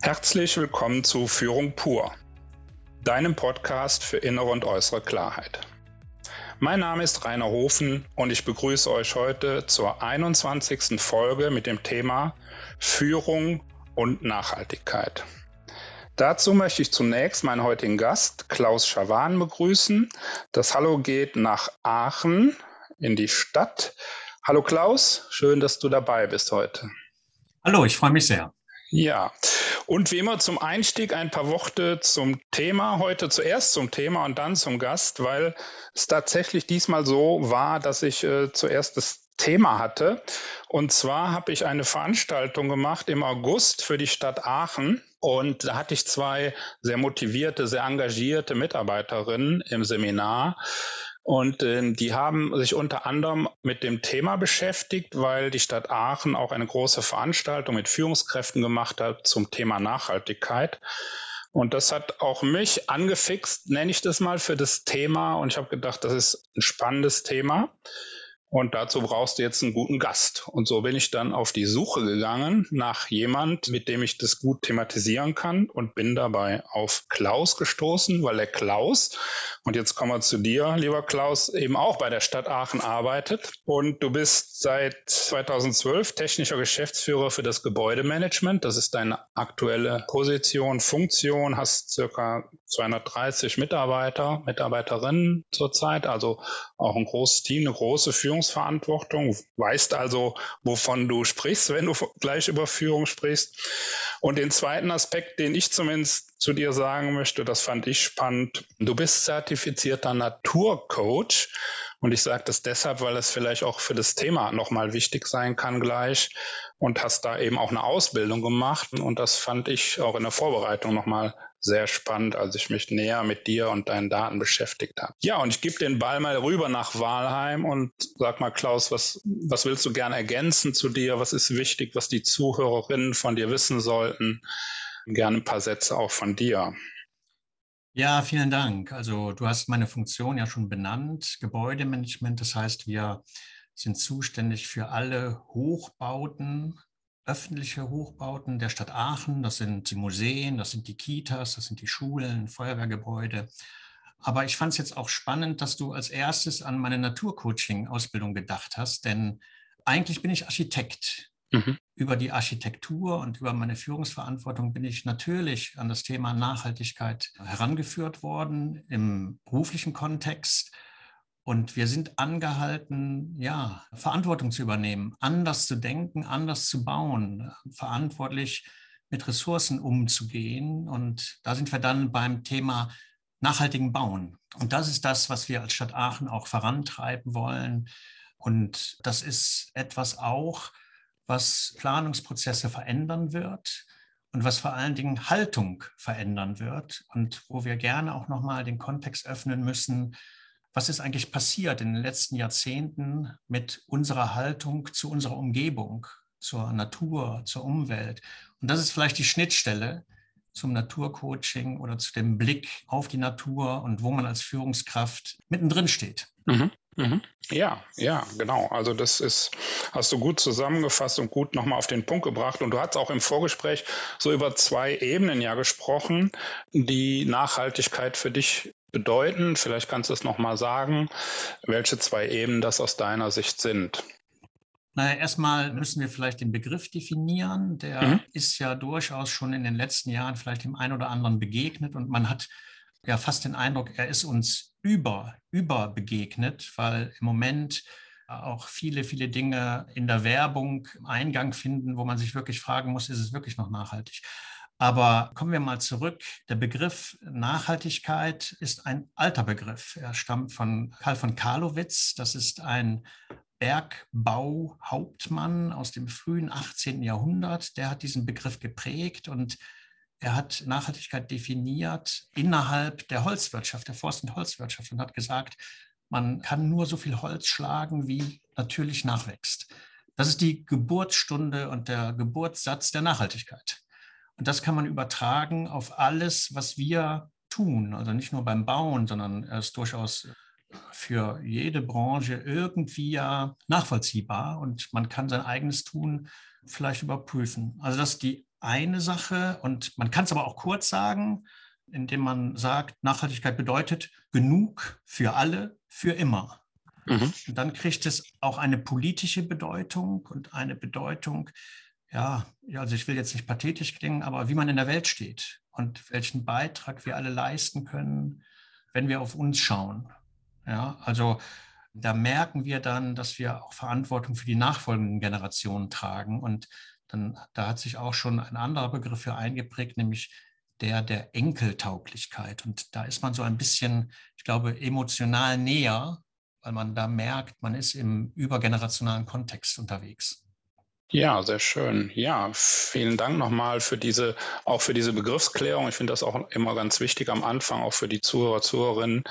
Herzlich willkommen zu Führung pur, deinem Podcast für innere und äußere Klarheit. Mein Name ist Rainer Hofen und ich begrüße euch heute zur 21. Folge mit dem Thema Führung und Nachhaltigkeit. Dazu möchte ich zunächst meinen heutigen Gast Klaus Schawan begrüßen. Das Hallo geht nach Aachen in die Stadt. Hallo Klaus, schön, dass du dabei bist heute. Hallo, ich freue mich sehr. Ja, und wie immer zum Einstieg ein paar Worte zum Thema. Heute zuerst zum Thema und dann zum Gast, weil es tatsächlich diesmal so war, dass ich äh, zuerst das Thema hatte. Und zwar habe ich eine Veranstaltung gemacht im August für die Stadt Aachen. Und da hatte ich zwei sehr motivierte, sehr engagierte Mitarbeiterinnen im Seminar. Und äh, die haben sich unter anderem mit dem Thema beschäftigt, weil die Stadt Aachen auch eine große Veranstaltung mit Führungskräften gemacht hat zum Thema Nachhaltigkeit. Und das hat auch mich angefixt, nenne ich das mal, für das Thema. Und ich habe gedacht, das ist ein spannendes Thema. Und dazu brauchst du jetzt einen guten Gast. Und so bin ich dann auf die Suche gegangen nach jemand, mit dem ich das gut thematisieren kann und bin dabei auf Klaus gestoßen, weil der Klaus, und jetzt kommen wir zu dir, lieber Klaus, eben auch bei der Stadt Aachen arbeitet. Und du bist seit 2012 technischer Geschäftsführer für das Gebäudemanagement. Das ist deine aktuelle Position, Funktion, hast circa 230 Mitarbeiter, Mitarbeiterinnen zurzeit, also auch ein großes Team, eine große Führung Führungsverantwortung, weißt also, wovon du sprichst, wenn du gleich über Führung sprichst. Und den zweiten Aspekt, den ich zumindest zu dir sagen möchte, das fand ich spannend. Du bist zertifizierter Naturcoach. Und ich sage das deshalb, weil es vielleicht auch für das Thema nochmal wichtig sein kann gleich. Und hast da eben auch eine Ausbildung gemacht. Und das fand ich auch in der Vorbereitung nochmal sehr spannend, als ich mich näher mit dir und deinen Daten beschäftigt habe. Ja, und ich gebe den Ball mal rüber nach Walheim und sag mal, Klaus, was, was willst du gerne ergänzen zu dir? Was ist wichtig, was die Zuhörerinnen von dir wissen sollten? Gerne ein paar Sätze auch von dir. Ja, vielen Dank. Also du hast meine Funktion ja schon benannt, Gebäudemanagement. Das heißt, wir sind zuständig für alle Hochbauten öffentliche Hochbauten der Stadt Aachen. Das sind die Museen, das sind die Kitas, das sind die Schulen, Feuerwehrgebäude. Aber ich fand es jetzt auch spannend, dass du als erstes an meine Naturcoaching-Ausbildung gedacht hast, denn eigentlich bin ich Architekt. Mhm. Über die Architektur und über meine Führungsverantwortung bin ich natürlich an das Thema Nachhaltigkeit herangeführt worden im beruflichen Kontext. Und wir sind angehalten, ja, Verantwortung zu übernehmen, anders zu denken, anders zu bauen, verantwortlich mit Ressourcen umzugehen. Und da sind wir dann beim Thema nachhaltigen Bauen. Und das ist das, was wir als Stadt Aachen auch vorantreiben wollen. Und das ist etwas auch, was Planungsprozesse verändern wird und was vor allen Dingen Haltung verändern wird und wo wir gerne auch nochmal den Kontext öffnen müssen, was ist eigentlich passiert in den letzten Jahrzehnten mit unserer Haltung zu unserer Umgebung, zur Natur, zur Umwelt. Und das ist vielleicht die Schnittstelle zum Naturcoaching oder zu dem Blick auf die Natur und wo man als Führungskraft mittendrin steht. Mhm. Mhm. Ja, ja, genau. Also das ist, hast du gut zusammengefasst und gut nochmal auf den Punkt gebracht. Und du hast auch im Vorgespräch so über zwei Ebenen ja gesprochen, die Nachhaltigkeit für dich bedeuten. Vielleicht kannst du es nochmal sagen, welche zwei Ebenen das aus deiner Sicht sind. Naja, erstmal müssen wir vielleicht den Begriff definieren. Der mhm. ist ja durchaus schon in den letzten Jahren vielleicht dem einen oder anderen begegnet und man hat ja fast den Eindruck, er ist uns über, über begegnet, weil im Moment auch viele, viele Dinge in der Werbung Eingang finden, wo man sich wirklich fragen muss, ist es wirklich noch nachhaltig? Aber kommen wir mal zurück. Der Begriff Nachhaltigkeit ist ein alter Begriff. Er stammt von Karl von Karlowitz. Das ist ein Bergbauhauptmann aus dem frühen 18. Jahrhundert. Der hat diesen Begriff geprägt und er hat Nachhaltigkeit definiert innerhalb der Holzwirtschaft, der Forst- und Holzwirtschaft und hat gesagt, man kann nur so viel Holz schlagen, wie natürlich nachwächst. Das ist die Geburtsstunde und der Geburtssatz der Nachhaltigkeit. Und das kann man übertragen auf alles, was wir tun. Also nicht nur beim Bauen, sondern er ist durchaus für jede Branche irgendwie ja nachvollziehbar und man kann sein eigenes Tun vielleicht überprüfen. Also das ist die eine Sache und man kann es aber auch kurz sagen, indem man sagt, Nachhaltigkeit bedeutet genug für alle, für immer. Mhm. Und dann kriegt es auch eine politische Bedeutung und eine Bedeutung, ja, also ich will jetzt nicht pathetisch klingen, aber wie man in der Welt steht und welchen Beitrag wir alle leisten können, wenn wir auf uns schauen. Ja, also da merken wir dann, dass wir auch Verantwortung für die nachfolgenden Generationen tragen. Und dann, da hat sich auch schon ein anderer Begriff für eingeprägt, nämlich der der Enkeltauglichkeit. Und da ist man so ein bisschen, ich glaube, emotional näher, weil man da merkt, man ist im übergenerationalen Kontext unterwegs. Ja, sehr schön. Ja, vielen Dank nochmal für diese, auch für diese Begriffsklärung. Ich finde das auch immer ganz wichtig am Anfang, auch für die Zuhörer, Zuhörerinnen,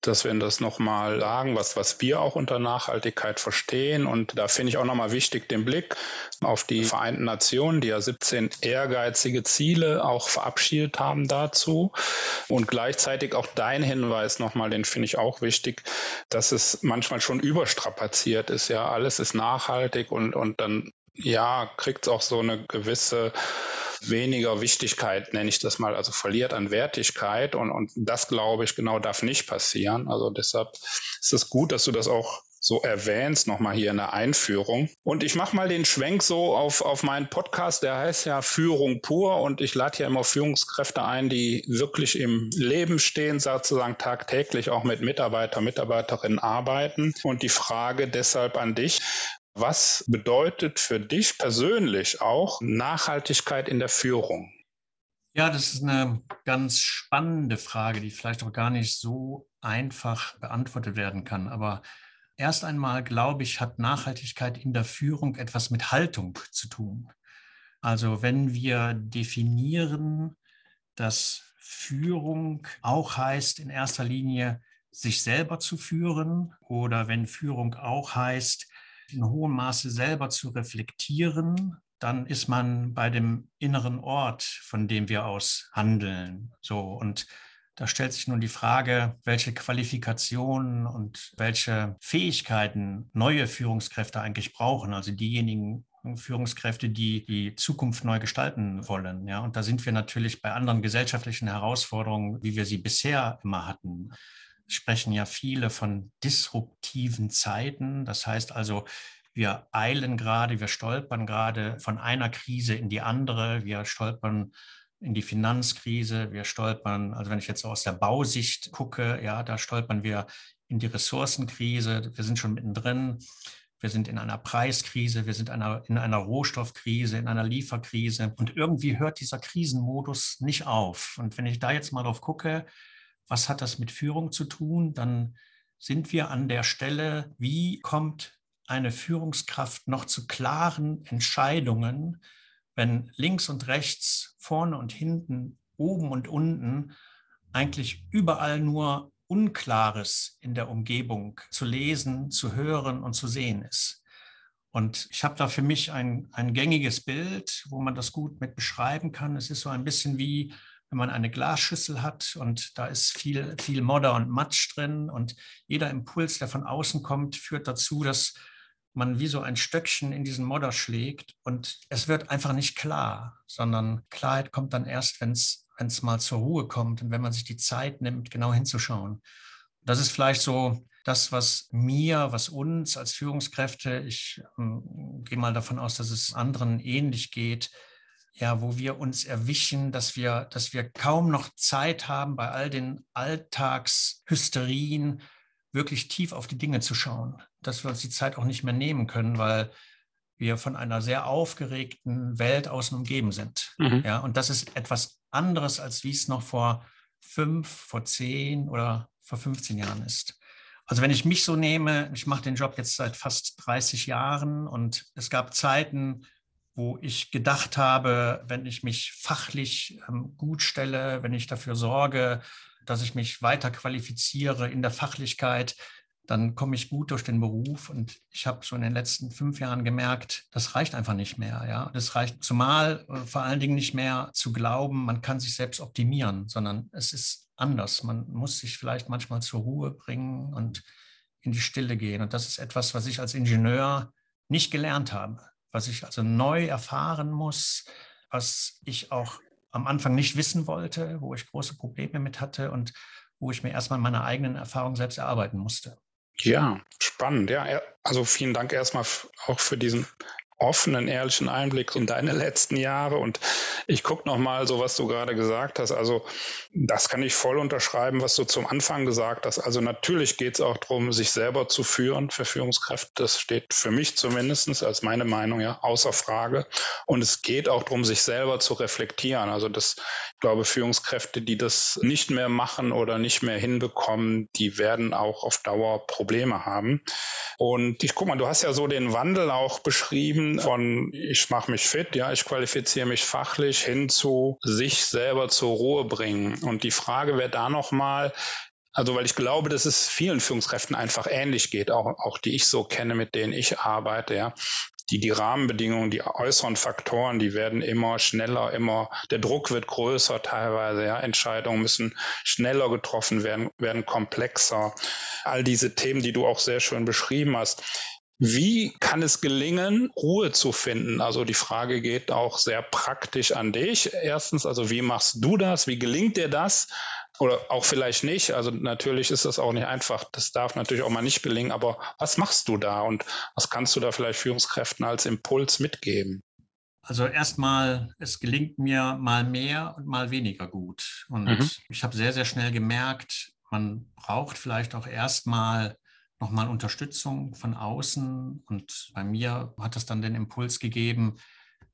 dass wir das nochmal sagen, was, was wir auch unter Nachhaltigkeit verstehen. Und da finde ich auch nochmal wichtig den Blick auf die Vereinten Nationen, die ja 17 ehrgeizige Ziele auch verabschiedet haben dazu. Und gleichzeitig auch dein Hinweis nochmal, den finde ich auch wichtig, dass es manchmal schon überstrapaziert ist. Ja, alles ist nachhaltig und, und dann ja, kriegt auch so eine gewisse weniger Wichtigkeit, nenne ich das mal, also verliert an Wertigkeit. Und, und das, glaube ich, genau darf nicht passieren. Also deshalb ist es gut, dass du das auch so erwähnst, nochmal hier in der Einführung. Und ich mache mal den Schwenk so auf, auf meinen Podcast, der heißt ja Führung pur und ich lade ja immer Führungskräfte ein, die wirklich im Leben stehen, sozusagen tagtäglich auch mit Mitarbeiter, Mitarbeiterinnen arbeiten. Und die Frage deshalb an dich, was bedeutet für dich persönlich auch Nachhaltigkeit in der Führung? Ja, das ist eine ganz spannende Frage, die vielleicht auch gar nicht so einfach beantwortet werden kann. Aber erst einmal, glaube ich, hat Nachhaltigkeit in der Führung etwas mit Haltung zu tun. Also wenn wir definieren, dass Führung auch heißt, in erster Linie sich selber zu führen oder wenn Führung auch heißt, in hohem Maße selber zu reflektieren, dann ist man bei dem inneren Ort, von dem wir aus handeln. So und da stellt sich nun die Frage, welche Qualifikationen und welche Fähigkeiten neue Führungskräfte eigentlich brauchen. Also diejenigen Führungskräfte, die die Zukunft neu gestalten wollen. Ja, und da sind wir natürlich bei anderen gesellschaftlichen Herausforderungen, wie wir sie bisher immer hatten sprechen ja viele von disruptiven Zeiten. Das heißt also, wir eilen gerade, wir stolpern gerade von einer Krise in die andere. Wir stolpern in die Finanzkrise, wir stolpern, also wenn ich jetzt aus der Bausicht gucke, ja, da stolpern wir in die Ressourcenkrise, wir sind schon mittendrin, wir sind in einer Preiskrise, wir sind in einer, in einer Rohstoffkrise, in einer Lieferkrise und irgendwie hört dieser Krisenmodus nicht auf. Und wenn ich da jetzt mal drauf gucke, was hat das mit Führung zu tun? Dann sind wir an der Stelle, wie kommt eine Führungskraft noch zu klaren Entscheidungen, wenn links und rechts, vorne und hinten, oben und unten eigentlich überall nur Unklares in der Umgebung zu lesen, zu hören und zu sehen ist. Und ich habe da für mich ein, ein gängiges Bild, wo man das gut mit beschreiben kann. Es ist so ein bisschen wie wenn man eine Glasschüssel hat und da ist viel, viel Modder und Matsch drin und jeder Impuls, der von außen kommt, führt dazu, dass man wie so ein Stöckchen in diesen Modder schlägt und es wird einfach nicht klar, sondern Klarheit kommt dann erst, wenn es mal zur Ruhe kommt und wenn man sich die Zeit nimmt, genau hinzuschauen. Das ist vielleicht so das, was mir, was uns als Führungskräfte, ich äh, gehe mal davon aus, dass es anderen ähnlich geht, ja, wo wir uns erwischen, dass wir, dass wir kaum noch Zeit haben, bei all den Alltagshysterien wirklich tief auf die Dinge zu schauen. Dass wir uns die Zeit auch nicht mehr nehmen können, weil wir von einer sehr aufgeregten Welt außen umgeben sind. Mhm. Ja, und das ist etwas anderes, als wie es noch vor fünf, vor zehn oder vor 15 Jahren ist. Also wenn ich mich so nehme, ich mache den Job jetzt seit fast 30 Jahren und es gab Zeiten, wo ich gedacht habe, wenn ich mich fachlich ähm, gut stelle, wenn ich dafür sorge, dass ich mich weiter qualifiziere in der Fachlichkeit, dann komme ich gut durch den Beruf. Und ich habe so in den letzten fünf Jahren gemerkt, das reicht einfach nicht mehr. Ja, das reicht zumal äh, vor allen Dingen nicht mehr zu glauben, man kann sich selbst optimieren, sondern es ist anders. Man muss sich vielleicht manchmal zur Ruhe bringen und in die Stille gehen. Und das ist etwas, was ich als Ingenieur nicht gelernt habe was ich also neu erfahren muss, was ich auch am Anfang nicht wissen wollte, wo ich große Probleme mit hatte und wo ich mir erstmal meine eigenen Erfahrungen selbst erarbeiten musste. Ja, spannend. Ja, also vielen Dank erstmal auch für diesen offenen, ehrlichen Einblick in deine letzten Jahre. Und ich gucke nochmal so, was du gerade gesagt hast. Also das kann ich voll unterschreiben, was du zum Anfang gesagt hast. Also natürlich geht es auch darum, sich selber zu führen für Führungskräfte. Das steht für mich zumindest als meine Meinung ja außer Frage. Und es geht auch darum, sich selber zu reflektieren. Also das, ich glaube, Führungskräfte, die das nicht mehr machen oder nicht mehr hinbekommen, die werden auch auf Dauer Probleme haben. Und ich guck mal, du hast ja so den Wandel auch beschrieben von ich mache mich fit, ja, ich qualifiziere mich fachlich hin zu sich selber zur Ruhe bringen. Und die Frage wäre da nochmal, also weil ich glaube, dass es vielen Führungskräften einfach ähnlich geht, auch, auch die ich so kenne, mit denen ich arbeite, ja. Die, die Rahmenbedingungen, die äußeren Faktoren, die werden immer schneller, immer, der Druck wird größer teilweise, ja. Entscheidungen müssen schneller getroffen werden, werden komplexer. All diese Themen, die du auch sehr schön beschrieben hast. Wie kann es gelingen, Ruhe zu finden? Also die Frage geht auch sehr praktisch an dich. Erstens, also wie machst du das? Wie gelingt dir das? Oder auch vielleicht nicht. Also natürlich ist das auch nicht einfach. Das darf natürlich auch mal nicht gelingen. Aber was machst du da und was kannst du da vielleicht Führungskräften als Impuls mitgeben? Also erstmal, es gelingt mir mal mehr und mal weniger gut. Und mhm. ich habe sehr, sehr schnell gemerkt, man braucht vielleicht auch erstmal nochmal Unterstützung von außen. Und bei mir hat es dann den Impuls gegeben,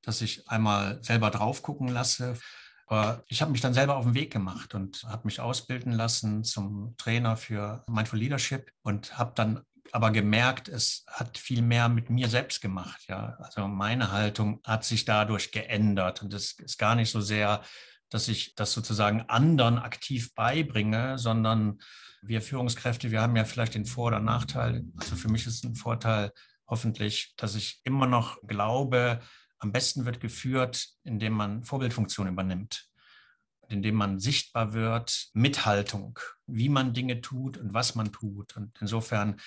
dass ich einmal selber drauf gucken lasse. Aber ich habe mich dann selber auf den Weg gemacht und habe mich ausbilden lassen zum Trainer für Mindful Leadership und habe dann aber gemerkt, es hat viel mehr mit mir selbst gemacht. Ja, also meine Haltung hat sich dadurch geändert und es ist gar nicht so sehr, dass ich das sozusagen anderen aktiv beibringe, sondern wir Führungskräfte, wir haben ja vielleicht den Vor- oder Nachteil. Also für mich ist ein Vorteil hoffentlich, dass ich immer noch glaube, am besten wird geführt, indem man Vorbildfunktion übernimmt, indem man sichtbar wird, Mithaltung, wie man Dinge tut und was man tut. Und insofern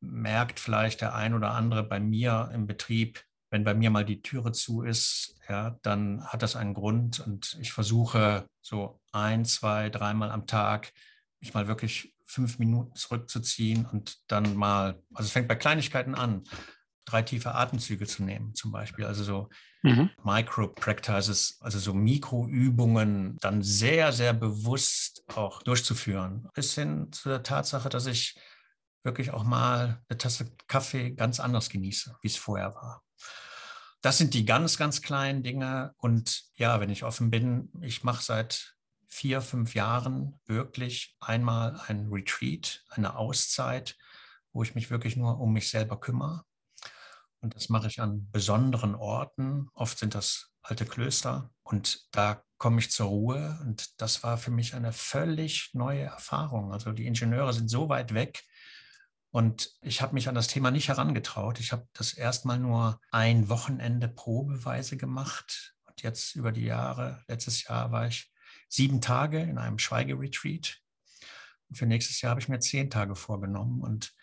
merkt vielleicht der ein oder andere bei mir im Betrieb, wenn bei mir mal die Türe zu ist, ja, dann hat das einen Grund und ich versuche so ein, zwei, dreimal am Tag mich mal wirklich fünf Minuten zurückzuziehen und dann mal, also es fängt bei Kleinigkeiten an, drei tiefe Atemzüge zu nehmen, zum Beispiel. Also so mhm. Micro-Practices, also so Mikroübungen dann sehr, sehr bewusst auch durchzuführen. Bis hin zu der Tatsache, dass ich wirklich auch mal eine Tasse Kaffee ganz anders genieße, wie es vorher war. Das sind die ganz, ganz kleinen Dinge. Und ja, wenn ich offen bin, ich mache seit vier, fünf Jahren wirklich einmal ein Retreat, eine Auszeit, wo ich mich wirklich nur um mich selber kümmere. Und das mache ich an besonderen Orten. Oft sind das alte Klöster. Und da komme ich zur Ruhe. Und das war für mich eine völlig neue Erfahrung. Also die Ingenieure sind so weit weg. Und ich habe mich an das Thema nicht herangetraut. Ich habe das erstmal nur ein Wochenende probeweise gemacht. Und jetzt über die Jahre, letztes Jahr war ich sieben Tage in einem Schweigeretreat. Und für nächstes Jahr habe ich mir zehn Tage vorgenommen und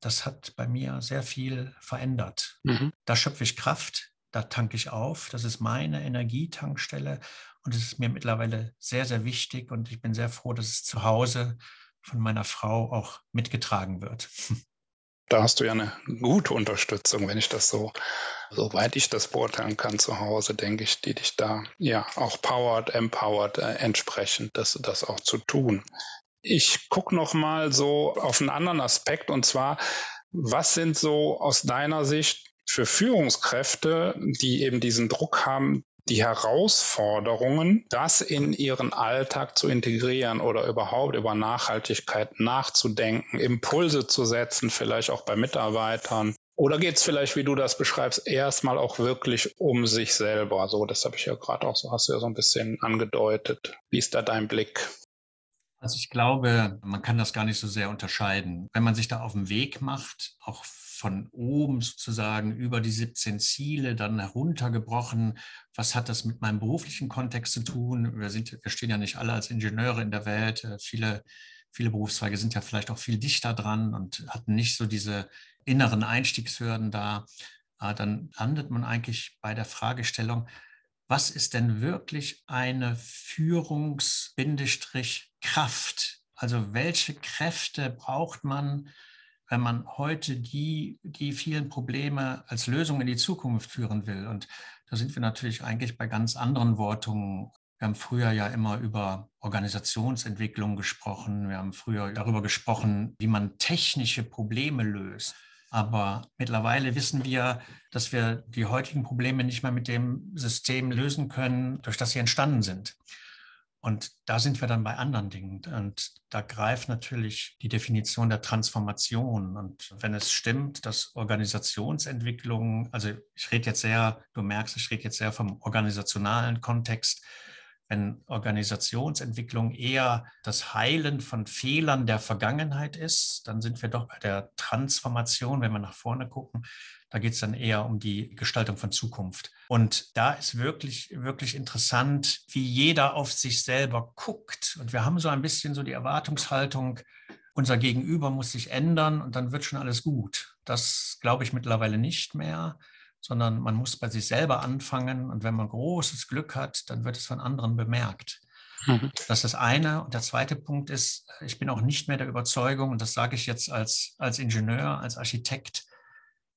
das hat bei mir sehr viel verändert. Mhm. Da schöpfe ich Kraft, da tanke ich auf. Das ist meine Energietankstelle und es ist mir mittlerweile sehr, sehr wichtig und ich bin sehr froh, dass es zu Hause von meiner Frau auch mitgetragen wird. Da hast du ja eine gute Unterstützung, wenn ich das so, soweit ich das beurteilen kann zu Hause, denke ich, die dich da ja auch powered, empowered äh, entsprechend, das, das auch zu tun. Ich gucke noch mal so auf einen anderen Aspekt und zwar, was sind so aus deiner Sicht für Führungskräfte, die eben diesen Druck haben, die Herausforderungen, das in ihren Alltag zu integrieren oder überhaupt über Nachhaltigkeit nachzudenken, Impulse zu setzen, vielleicht auch bei Mitarbeitern. Oder geht es vielleicht, wie du das beschreibst, erstmal auch wirklich um sich selber? So, das habe ich ja gerade auch so, hast du ja so ein bisschen angedeutet. Wie ist da dein Blick? Also ich glaube, man kann das gar nicht so sehr unterscheiden. Wenn man sich da auf den Weg macht, auch von oben sozusagen über die 17 Ziele dann heruntergebrochen. Was hat das mit meinem beruflichen Kontext zu tun? Wir, sind, wir stehen ja nicht alle als Ingenieure in der Welt. Äh, viele, viele Berufszweige sind ja vielleicht auch viel dichter dran und hatten nicht so diese inneren Einstiegshürden da. Äh, dann landet man eigentlich bei der Fragestellung, was ist denn wirklich eine Führungs-Kraft? Also welche Kräfte braucht man, wenn man heute die, die vielen Probleme als Lösung in die Zukunft führen will? Und da sind wir natürlich eigentlich bei ganz anderen Wortungen. Wir haben früher ja immer über Organisationsentwicklung gesprochen. Wir haben früher darüber gesprochen, wie man technische Probleme löst. Aber mittlerweile wissen wir, dass wir die heutigen Probleme nicht mehr mit dem System lösen können, durch das sie entstanden sind. Und da sind wir dann bei anderen Dingen. Und da greift natürlich die Definition der Transformation. Und wenn es stimmt, dass Organisationsentwicklung, also ich rede jetzt sehr, du merkst, ich rede jetzt sehr vom organisationalen Kontext, wenn Organisationsentwicklung eher das Heilen von Fehlern der Vergangenheit ist, dann sind wir doch bei der Transformation, wenn wir nach vorne gucken. Da geht es dann eher um die Gestaltung von Zukunft. Und da ist wirklich, wirklich interessant, wie jeder auf sich selber guckt. Und wir haben so ein bisschen so die Erwartungshaltung, unser Gegenüber muss sich ändern und dann wird schon alles gut. Das glaube ich mittlerweile nicht mehr sondern man muss bei sich selber anfangen und wenn man großes Glück hat, dann wird es von anderen bemerkt. Mhm. Das ist das eine. Und der zweite Punkt ist, ich bin auch nicht mehr der Überzeugung, und das sage ich jetzt als, als Ingenieur, als Architekt,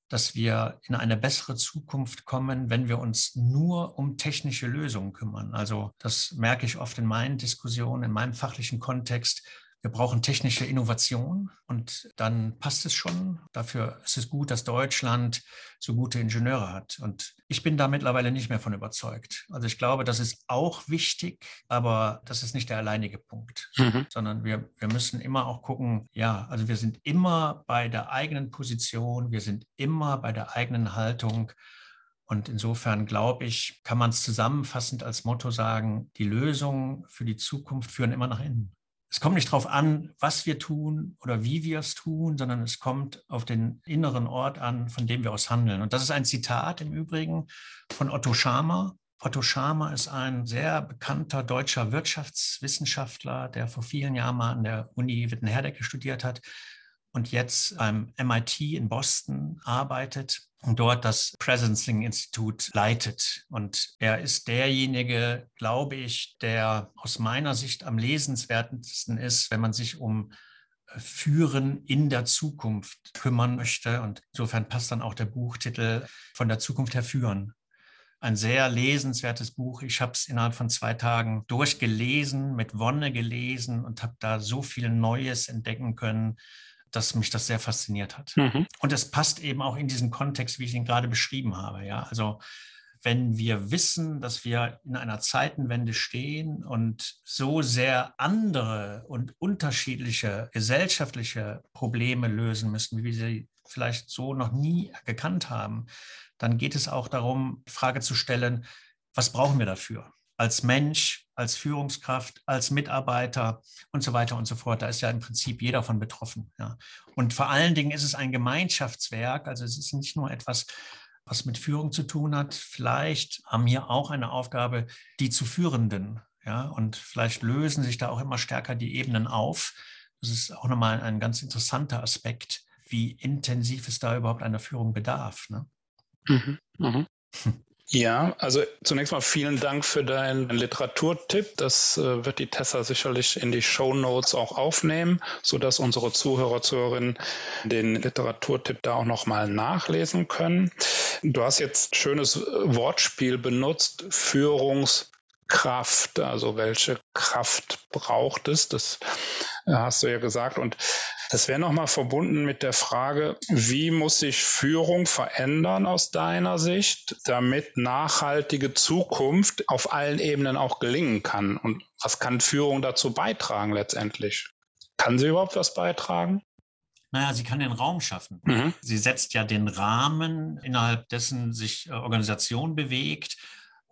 dass wir in eine bessere Zukunft kommen, wenn wir uns nur um technische Lösungen kümmern. Also das merke ich oft in meinen Diskussionen, in meinem fachlichen Kontext wir brauchen technische Innovation und dann passt es schon. Dafür ist es gut, dass Deutschland so gute Ingenieure hat. Und ich bin da mittlerweile nicht mehr von überzeugt. Also ich glaube, das ist auch wichtig, aber das ist nicht der alleinige Punkt, mhm. sondern wir, wir müssen immer auch gucken, ja, also wir sind immer bei der eigenen Position, wir sind immer bei der eigenen Haltung. Und insofern glaube ich, kann man es zusammenfassend als Motto sagen, die Lösungen für die Zukunft führen immer nach innen es kommt nicht darauf an, was wir tun oder wie wir es tun, sondern es kommt auf den inneren Ort an, von dem wir aus handeln. Und das ist ein Zitat im Übrigen von Otto Schama. Otto Schama ist ein sehr bekannter deutscher Wirtschaftswissenschaftler, der vor vielen Jahren mal an der Uni Wittenherdecke studiert hat und jetzt beim MIT in Boston arbeitet und dort das Presencing-Institut leitet. Und er ist derjenige, glaube ich, der aus meiner Sicht am lesenswertesten ist, wenn man sich um äh, Führen in der Zukunft kümmern möchte. Und insofern passt dann auch der Buchtitel von der Zukunft her führen. Ein sehr lesenswertes Buch. Ich habe es innerhalb von zwei Tagen durchgelesen, mit Wonne gelesen und habe da so viel Neues entdecken können dass mich das sehr fasziniert hat. Mhm. Und es passt eben auch in diesen Kontext, wie ich ihn gerade beschrieben habe. Ja, also wenn wir wissen, dass wir in einer Zeitenwende stehen und so sehr andere und unterschiedliche gesellschaftliche Probleme lösen müssen, wie wir sie vielleicht so noch nie gekannt haben, dann geht es auch darum, die Frage zu stellen, was brauchen wir dafür? als Mensch, als Führungskraft, als Mitarbeiter und so weiter und so fort. Da ist ja im Prinzip jeder von betroffen. Ja. Und vor allen Dingen ist es ein Gemeinschaftswerk. Also es ist nicht nur etwas, was mit Führung zu tun hat. Vielleicht haben wir auch eine Aufgabe, die zu Führenden. Ja, und vielleicht lösen sich da auch immer stärker die Ebenen auf. Das ist auch nochmal ein ganz interessanter Aspekt, wie intensiv es da überhaupt einer Führung bedarf. Ne? Mhm, mh. Ja, also zunächst mal vielen Dank für deinen Literaturtipp. Das äh, wird die Tessa sicherlich in die Show Notes auch aufnehmen, so dass unsere Zuhörer, Zuhörerinnen den Literaturtipp da auch nochmal nachlesen können. Du hast jetzt schönes Wortspiel benutzt, Führungskraft. Also welche Kraft braucht es? Das äh, hast du ja gesagt. Und das wäre nochmal verbunden mit der Frage, wie muss sich Führung verändern aus deiner Sicht, damit nachhaltige Zukunft auf allen Ebenen auch gelingen kann? Und was kann Führung dazu beitragen letztendlich? Kann sie überhaupt was beitragen? Naja, sie kann den Raum schaffen. Mhm. Sie setzt ja den Rahmen, innerhalb dessen sich äh, Organisation bewegt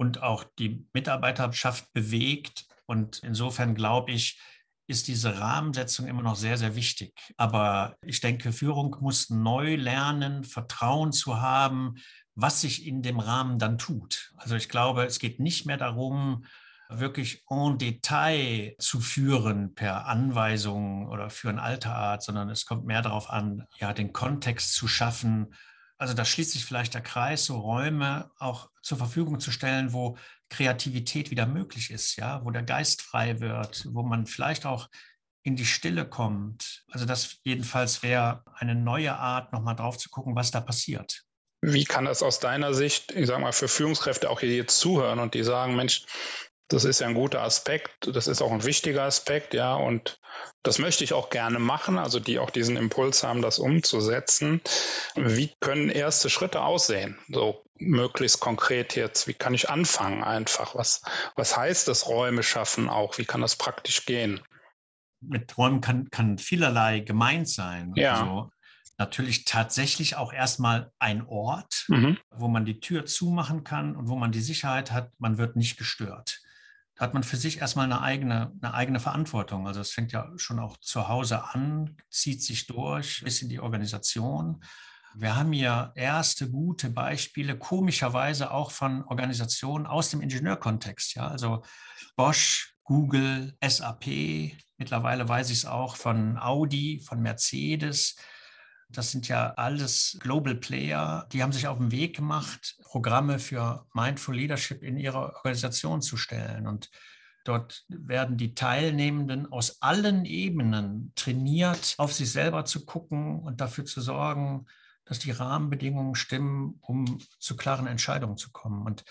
und auch die Mitarbeiterschaft bewegt. Und insofern glaube ich, ist diese Rahmensetzung immer noch sehr, sehr wichtig. Aber ich denke, Führung muss neu lernen, Vertrauen zu haben, was sich in dem Rahmen dann tut. Also ich glaube, es geht nicht mehr darum, wirklich en Detail zu führen per Anweisung oder für ein Alterart, sondern es kommt mehr darauf an, ja, den Kontext zu schaffen. Also da schließt sich vielleicht der Kreis, so Räume auch zur Verfügung zu stellen, wo Kreativität wieder möglich ist, ja, wo der Geist frei wird, wo man vielleicht auch in die Stille kommt. Also das jedenfalls wäre eine neue Art, nochmal drauf zu gucken, was da passiert. Wie kann das aus deiner Sicht, ich sage mal, für Führungskräfte auch hier jetzt zuhören und die sagen, Mensch, das ist ja ein guter Aspekt, das ist auch ein wichtiger Aspekt, ja, und das möchte ich auch gerne machen, also die auch diesen Impuls haben, das umzusetzen. Wie können erste Schritte aussehen? So möglichst konkret jetzt, wie kann ich anfangen einfach? Was, was heißt das Räume schaffen auch? Wie kann das praktisch gehen? Mit Räumen kann, kann vielerlei gemeint sein. Ja. Also, natürlich tatsächlich auch erstmal ein Ort, mhm. wo man die Tür zumachen kann und wo man die Sicherheit hat, man wird nicht gestört hat man für sich erstmal eine eigene, eine eigene Verantwortung. Also es fängt ja schon auch zu Hause an, zieht sich durch bis in die Organisation. Wir haben hier erste gute Beispiele, komischerweise auch von Organisationen aus dem Ingenieurkontext. Ja? Also Bosch, Google, SAP, mittlerweile weiß ich es auch von Audi, von Mercedes, das sind ja alles Global Player, die haben sich auf den Weg gemacht, Programme für Mindful Leadership in ihre Organisation zu stellen. Und dort werden die Teilnehmenden aus allen Ebenen trainiert, auf sich selber zu gucken und dafür zu sorgen, dass die Rahmenbedingungen stimmen, um zu klaren Entscheidungen zu kommen. Und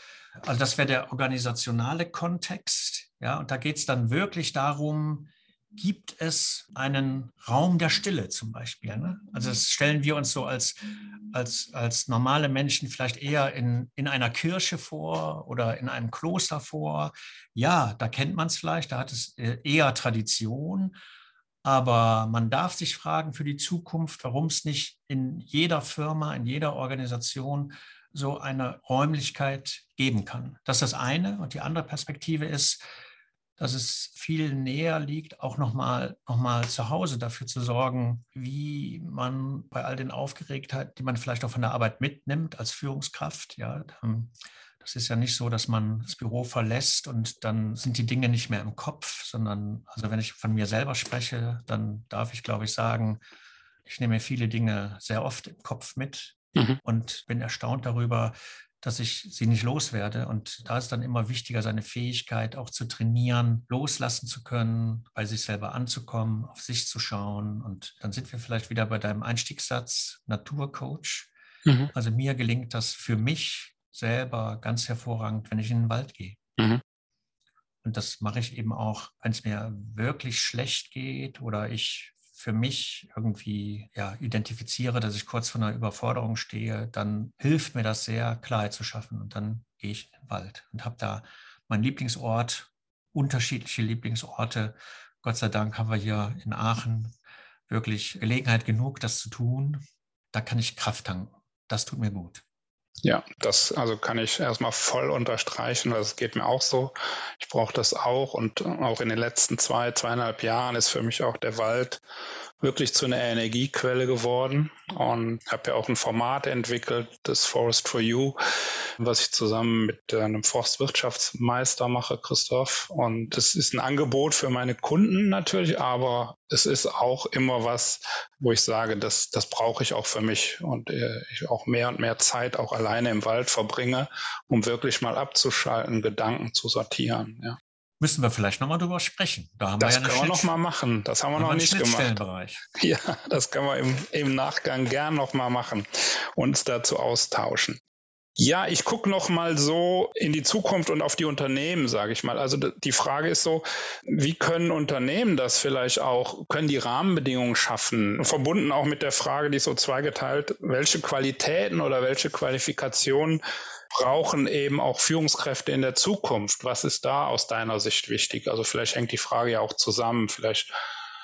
also das wäre der organisationale Kontext. Ja, und da geht es dann wirklich darum, gibt es einen Raum der Stille zum Beispiel. Ne? Also das stellen wir uns so als, als, als normale Menschen vielleicht eher in, in einer Kirche vor oder in einem Kloster vor. Ja, da kennt man es vielleicht, da hat es äh, eher Tradition. Aber man darf sich fragen für die Zukunft, warum es nicht in jeder Firma, in jeder Organisation so eine Räumlichkeit geben kann. Das ist das eine. Und die andere Perspektive ist, dass es viel näher liegt, auch nochmal noch mal zu Hause dafür zu sorgen, wie man bei all den Aufgeregtheiten, die man vielleicht auch von der Arbeit mitnimmt als Führungskraft, ja, das ist ja nicht so, dass man das Büro verlässt und dann sind die Dinge nicht mehr im Kopf, sondern, also wenn ich von mir selber spreche, dann darf ich, glaube ich, sagen, ich nehme viele Dinge sehr oft im Kopf mit mhm. und bin erstaunt darüber, dass ich sie nicht loswerde. Und da ist dann immer wichtiger, seine Fähigkeit auch zu trainieren, loslassen zu können, bei sich selber anzukommen, auf sich zu schauen. Und dann sind wir vielleicht wieder bei deinem Einstiegssatz, Naturcoach. Mhm. Also mir gelingt das für mich selber ganz hervorragend, wenn ich in den Wald gehe. Mhm. Und das mache ich eben auch, wenn es mir wirklich schlecht geht oder ich für mich irgendwie ja, identifiziere, dass ich kurz vor einer Überforderung stehe, dann hilft mir das sehr, Klarheit zu schaffen. Und dann gehe ich in den Wald und habe da meinen Lieblingsort, unterschiedliche Lieblingsorte. Gott sei Dank haben wir hier in Aachen wirklich Gelegenheit genug, das zu tun. Da kann ich Kraft tanken. Das tut mir gut. Ja, das also kann ich erstmal voll unterstreichen, weil es geht mir auch so. Ich brauche das auch und auch in den letzten zwei, zweieinhalb Jahren ist für mich auch der Wald wirklich zu einer Energiequelle geworden und habe ja auch ein Format entwickelt, das Forest for You, was ich zusammen mit einem Forstwirtschaftsmeister mache, Christoph. Und es ist ein Angebot für meine Kunden natürlich, aber es ist auch immer was, wo ich sage, das, das brauche ich auch für mich und äh, ich auch mehr und mehr Zeit auch alleine im Wald verbringe, um wirklich mal abzuschalten, Gedanken zu sortieren. Ja. Müssen wir vielleicht nochmal drüber sprechen. Da haben das wir ja können wir nochmal machen. Das haben wir noch nicht gemacht. Ja, das können wir im, im Nachgang gern nochmal machen. Uns dazu austauschen. Ja, ich gucke noch mal so in die Zukunft und auf die Unternehmen, sage ich mal. Also die Frage ist so, wie können Unternehmen das vielleicht auch, können die Rahmenbedingungen schaffen? Verbunden auch mit der Frage, die ist so zweigeteilt, welche Qualitäten oder welche Qualifikationen brauchen eben auch Führungskräfte in der Zukunft? Was ist da aus deiner Sicht wichtig? Also vielleicht hängt die Frage ja auch zusammen. Vielleicht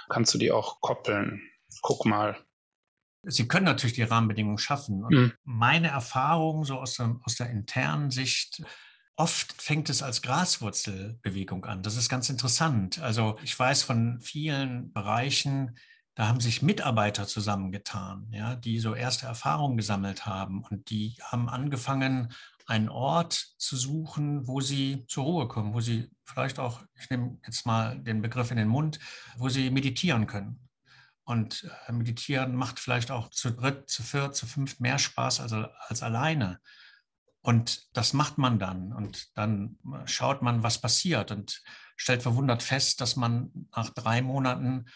kannst du die auch koppeln. Guck mal. Sie können natürlich die Rahmenbedingungen schaffen. Und mhm. meine Erfahrung so aus der, aus der internen Sicht, oft fängt es als Graswurzelbewegung an. Das ist ganz interessant. Also ich weiß von vielen Bereichen, da haben sich Mitarbeiter zusammengetan, ja, die so erste Erfahrungen gesammelt haben und die haben angefangen, einen Ort zu suchen, wo sie zur Ruhe kommen, wo sie vielleicht auch, ich nehme jetzt mal den Begriff in den Mund, wo sie meditieren können. Und äh, meditieren macht vielleicht auch zu dritt, zu viert, zu fünft mehr Spaß als, als alleine. Und das macht man dann. Und dann schaut man, was passiert und stellt verwundert fest, dass man nach drei Monaten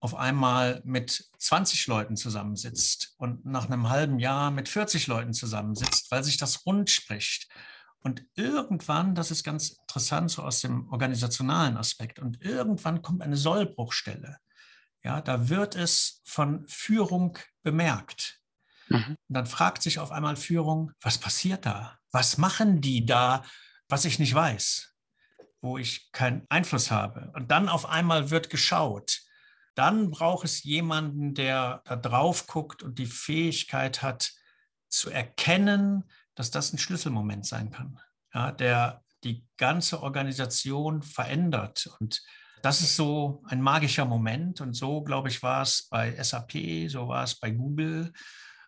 auf einmal mit 20 Leuten zusammensitzt und nach einem halben Jahr mit 40 Leuten zusammensitzt, weil sich das rund spricht. Und irgendwann, das ist ganz interessant, so aus dem organisationalen Aspekt, und irgendwann kommt eine Sollbruchstelle. Ja, da wird es von Führung bemerkt. Mhm. Und dann fragt sich auf einmal Führung, was passiert da? Was machen die da, was ich nicht weiß, wo ich keinen Einfluss habe? Und dann auf einmal wird geschaut, dann braucht es jemanden, der da drauf guckt und die Fähigkeit hat zu erkennen, dass das ein Schlüsselmoment sein kann, ja, der die ganze Organisation verändert. Und das ist so ein magischer Moment. Und so, glaube ich, war es bei SAP, so war es bei Google.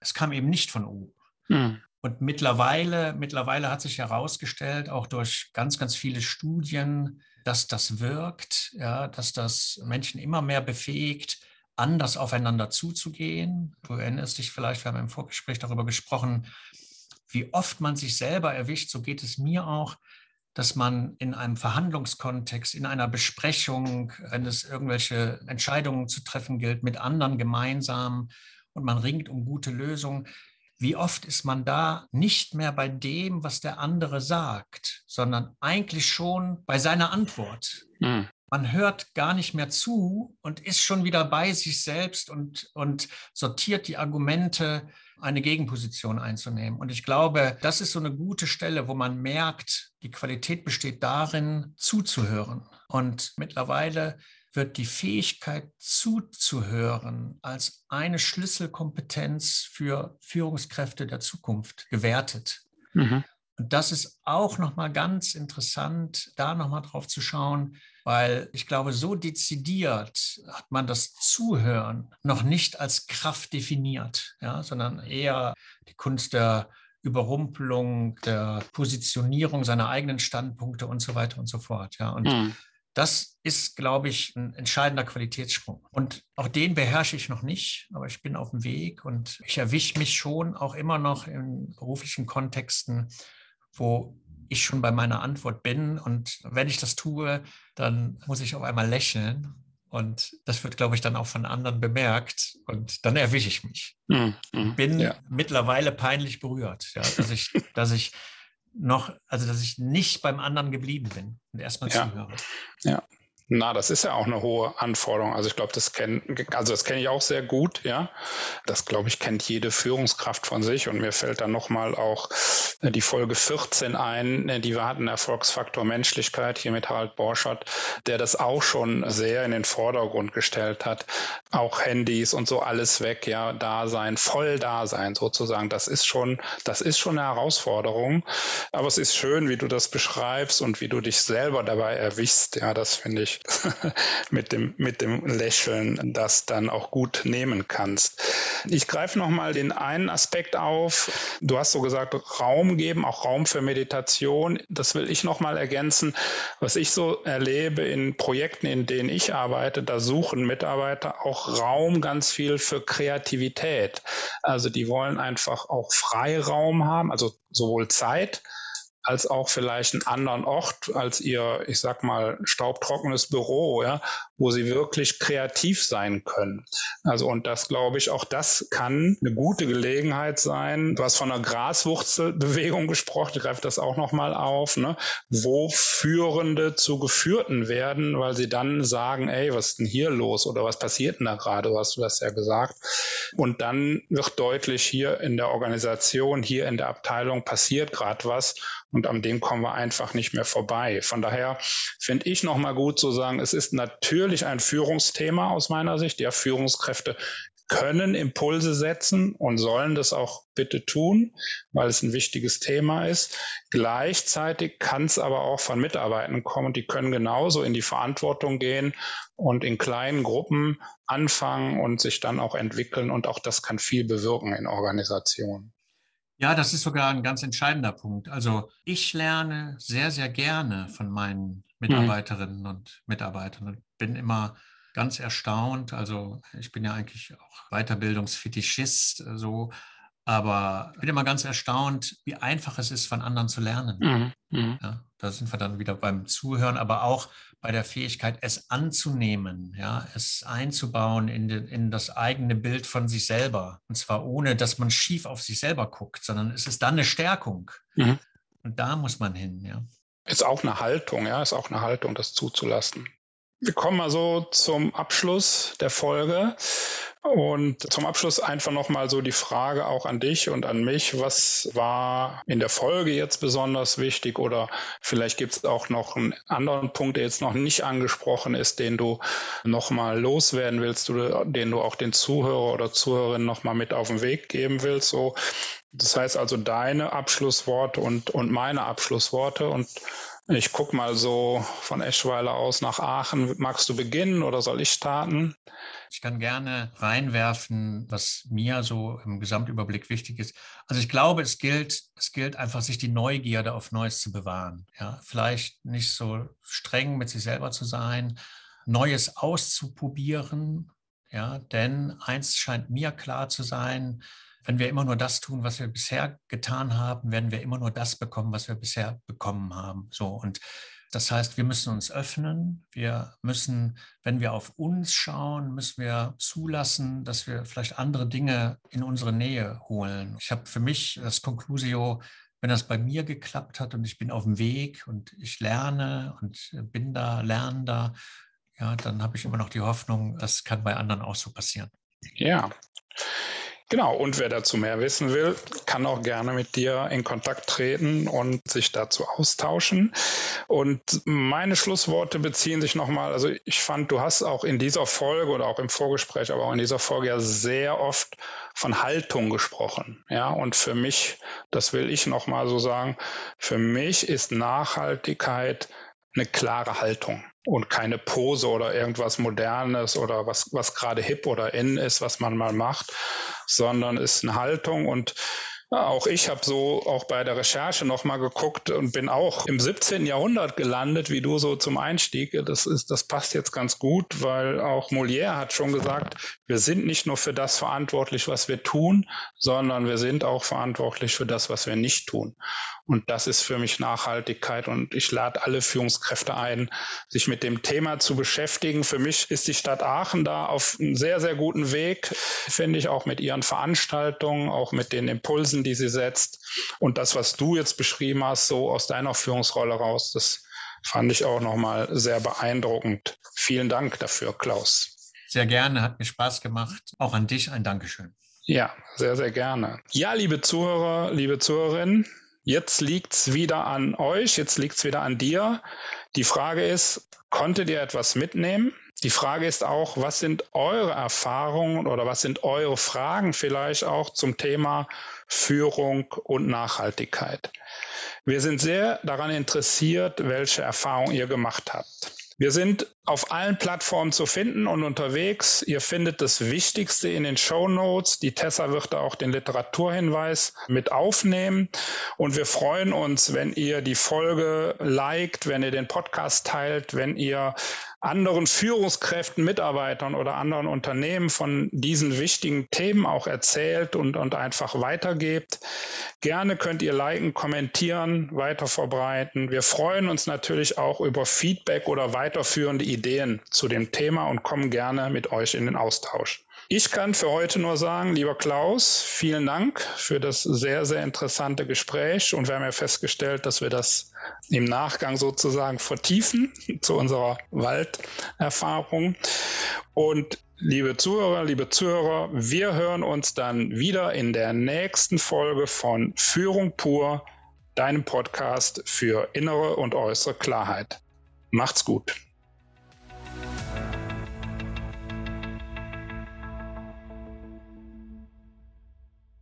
Es kam eben nicht von oben. Hm. Und mittlerweile, mittlerweile hat sich herausgestellt, auch durch ganz, ganz viele Studien, dass das wirkt, ja, dass das Menschen immer mehr befähigt, anders aufeinander zuzugehen. Du erinnerst dich vielleicht, wir haben im Vorgespräch darüber gesprochen, wie oft man sich selber erwischt, so geht es mir auch, dass man in einem Verhandlungskontext, in einer Besprechung, wenn es irgendwelche Entscheidungen zu treffen gilt, mit anderen gemeinsam und man ringt um gute Lösungen, wie oft ist man da nicht mehr bei dem, was der andere sagt, sondern eigentlich schon bei seiner Antwort. Mhm. Man hört gar nicht mehr zu und ist schon wieder bei sich selbst und, und sortiert die Argumente, eine Gegenposition einzunehmen. Und ich glaube, das ist so eine gute Stelle, wo man merkt, die Qualität besteht darin, zuzuhören. Und mittlerweile wird die Fähigkeit zuzuhören als eine Schlüsselkompetenz für Führungskräfte der Zukunft gewertet. Mhm. Und das ist auch nochmal ganz interessant, da nochmal drauf zu schauen, weil ich glaube, so dezidiert hat man das Zuhören noch nicht als Kraft definiert, ja, sondern eher die Kunst der Überrumpelung, der Positionierung seiner eigenen Standpunkte und so weiter und so fort. Ja. Und mhm. Das ist, glaube ich, ein entscheidender Qualitätssprung. Und auch den beherrsche ich noch nicht, aber ich bin auf dem Weg und ich erwische mich schon auch immer noch in beruflichen Kontexten, wo ich schon bei meiner Antwort bin. Und wenn ich das tue, dann muss ich auf einmal lächeln. Und das wird, glaube ich, dann auch von anderen bemerkt. Und dann erwische ich mich. Mm, mm, bin ja. mittlerweile peinlich berührt, ja, dass, ich, dass ich noch, also dass ich nicht beim anderen geblieben bin und erstmal ja. zuhöre. Ja, na, das ist ja auch eine hohe Anforderung. Also ich glaube, das kenne, also das kenne ich auch sehr gut, ja. Das glaube ich kennt jede Führungskraft von sich. Und mir fällt dann nochmal auch äh, die Folge 14 ein, äh, die wir hatten, Erfolgsfaktor Menschlichkeit hier mit Harald Borschert, der das auch schon sehr in den Vordergrund gestellt hat. Auch Handys und so alles weg, ja, da sein, voll da sein sozusagen. Das ist schon, das ist schon eine Herausforderung. Aber es ist schön, wie du das beschreibst und wie du dich selber dabei erwischst. Ja, das finde ich mit dem, mit dem Lächeln das dann auch gut nehmen kannst. Ich greife nochmal den einen Aspekt auf. Du hast so gesagt, Raum geben, auch Raum für Meditation. Das will ich nochmal ergänzen. Was ich so erlebe in Projekten, in denen ich arbeite, da suchen Mitarbeiter auch Raum ganz viel für Kreativität. Also die wollen einfach auch Freiraum haben, also sowohl Zeit, als auch vielleicht einen anderen Ort als ihr, ich sag mal, staubtrockenes Büro, ja, wo sie wirklich kreativ sein können. Also und das glaube ich, auch das kann eine gute Gelegenheit sein. Du hast von einer Graswurzelbewegung gesprochen, ich greife das auch nochmal auf, ne, wo Führende zu Geführten werden, weil sie dann sagen, ey, was ist denn hier los oder was passiert denn da gerade, hast du das ja gesagt. Und dann wird deutlich hier in der Organisation, hier in der Abteilung passiert gerade was und an dem kommen wir einfach nicht mehr vorbei. Von daher finde ich nochmal gut zu sagen, es ist natürlich ein Führungsthema aus meiner Sicht. Ja, Führungskräfte können Impulse setzen und sollen das auch bitte tun, weil es ein wichtiges Thema ist. Gleichzeitig kann es aber auch von Mitarbeitern kommen, die können genauso in die Verantwortung gehen und in kleinen Gruppen anfangen und sich dann auch entwickeln. Und auch das kann viel bewirken in Organisationen. Ja, das ist sogar ein ganz entscheidender Punkt. Also ich lerne sehr, sehr gerne von meinen Mitarbeiterinnen mhm. und Mitarbeitern bin immer ganz erstaunt. Also ich bin ja eigentlich auch Weiterbildungsfetischist, so, Aber ich bin immer ganz erstaunt, wie einfach es ist, von anderen zu lernen. Mhm. Mhm. Ja, da sind wir dann wieder beim Zuhören, aber auch bei der Fähigkeit, es anzunehmen, ja, es einzubauen in, den, in das eigene Bild von sich selber. Und zwar ohne, dass man schief auf sich selber guckt, sondern es ist dann eine Stärkung. Mhm. Und da muss man hin, ja. Ist auch eine Haltung, ja, ist auch eine Haltung, das zuzulassen. Wir kommen mal so zum Abschluss der Folge. Und zum Abschluss einfach nochmal so die Frage auch an dich und an mich. Was war in der Folge jetzt besonders wichtig oder vielleicht gibt es auch noch einen anderen Punkt, der jetzt noch nicht angesprochen ist, den du nochmal loswerden willst, den du auch den Zuhörer oder Zuhörerinnen nochmal mit auf den Weg geben willst. So, das heißt also deine Abschlussworte und, und meine Abschlussworte und ich gucke mal so von Eschweiler aus nach Aachen. Magst du beginnen oder soll ich starten? Ich kann gerne reinwerfen, was mir so im Gesamtüberblick wichtig ist. Also ich glaube, es gilt, es gilt einfach, sich die Neugierde auf Neues zu bewahren. Ja, vielleicht nicht so streng mit sich selber zu sein, Neues auszuprobieren. Ja, denn eins scheint mir klar zu sein, wenn wir immer nur das tun, was wir bisher getan haben, werden wir immer nur das bekommen, was wir bisher bekommen haben. So und das heißt, wir müssen uns öffnen. Wir müssen, wenn wir auf uns schauen, müssen wir zulassen, dass wir vielleicht andere Dinge in unsere Nähe holen. Ich habe für mich das Conclusio, wenn das bei mir geklappt hat und ich bin auf dem Weg und ich lerne und bin da Lernender, ja, dann habe ich immer noch die Hoffnung, das kann bei anderen auch so passieren. Ja, Genau, und wer dazu mehr wissen will, kann auch gerne mit dir in Kontakt treten und sich dazu austauschen. Und meine Schlussworte beziehen sich nochmal, also ich fand, du hast auch in dieser Folge oder auch im Vorgespräch, aber auch in dieser Folge ja sehr oft von Haltung gesprochen. Ja, und für mich, das will ich nochmal so sagen, für mich ist Nachhaltigkeit eine klare Haltung und keine Pose oder irgendwas Modernes oder was, was gerade hip oder in ist, was man mal macht, sondern ist eine Haltung und auch ich habe so auch bei der Recherche nochmal geguckt und bin auch im 17. Jahrhundert gelandet, wie du so zum Einstieg. Das ist, das passt jetzt ganz gut, weil auch Molière hat schon gesagt, wir sind nicht nur für das verantwortlich, was wir tun, sondern wir sind auch verantwortlich für das, was wir nicht tun. Und das ist für mich Nachhaltigkeit. Und ich lade alle Führungskräfte ein, sich mit dem Thema zu beschäftigen. Für mich ist die Stadt Aachen da auf einem sehr, sehr guten Weg, finde ich, auch mit ihren Veranstaltungen, auch mit den Impulsen, die sie setzt. Und das, was du jetzt beschrieben hast, so aus deiner Führungsrolle raus, das fand ich auch nochmal sehr beeindruckend. Vielen Dank dafür, Klaus. Sehr gerne, hat mir Spaß gemacht. Auch an dich ein Dankeschön. Ja, sehr, sehr gerne. Ja, liebe Zuhörer, liebe Zuhörerinnen, Jetzt liegt es wieder an euch, jetzt liegt es wieder an dir. Die Frage ist, konntet ihr etwas mitnehmen? Die Frage ist auch, was sind eure Erfahrungen oder was sind eure Fragen vielleicht auch zum Thema Führung und Nachhaltigkeit? Wir sind sehr daran interessiert, welche Erfahrungen ihr gemacht habt. Wir sind auf allen Plattformen zu finden und unterwegs. Ihr findet das Wichtigste in den Show Notes. Die Tessa wird da auch den Literaturhinweis mit aufnehmen. Und wir freuen uns, wenn ihr die Folge liked, wenn ihr den Podcast teilt, wenn ihr anderen Führungskräften, Mitarbeitern oder anderen Unternehmen von diesen wichtigen Themen auch erzählt und, und einfach weitergebt. Gerne könnt ihr liken, kommentieren, weiter verbreiten. Wir freuen uns natürlich auch über Feedback oder weiterführende Ideen zu dem Thema und kommen gerne mit euch in den Austausch. Ich kann für heute nur sagen, lieber Klaus, vielen Dank für das sehr, sehr interessante Gespräch. Und wir haben ja festgestellt, dass wir das im Nachgang sozusagen vertiefen zu unserer Walderfahrung. Und liebe Zuhörer, liebe Zuhörer, wir hören uns dann wieder in der nächsten Folge von Führung pur, deinem Podcast für innere und äußere Klarheit. Macht's gut.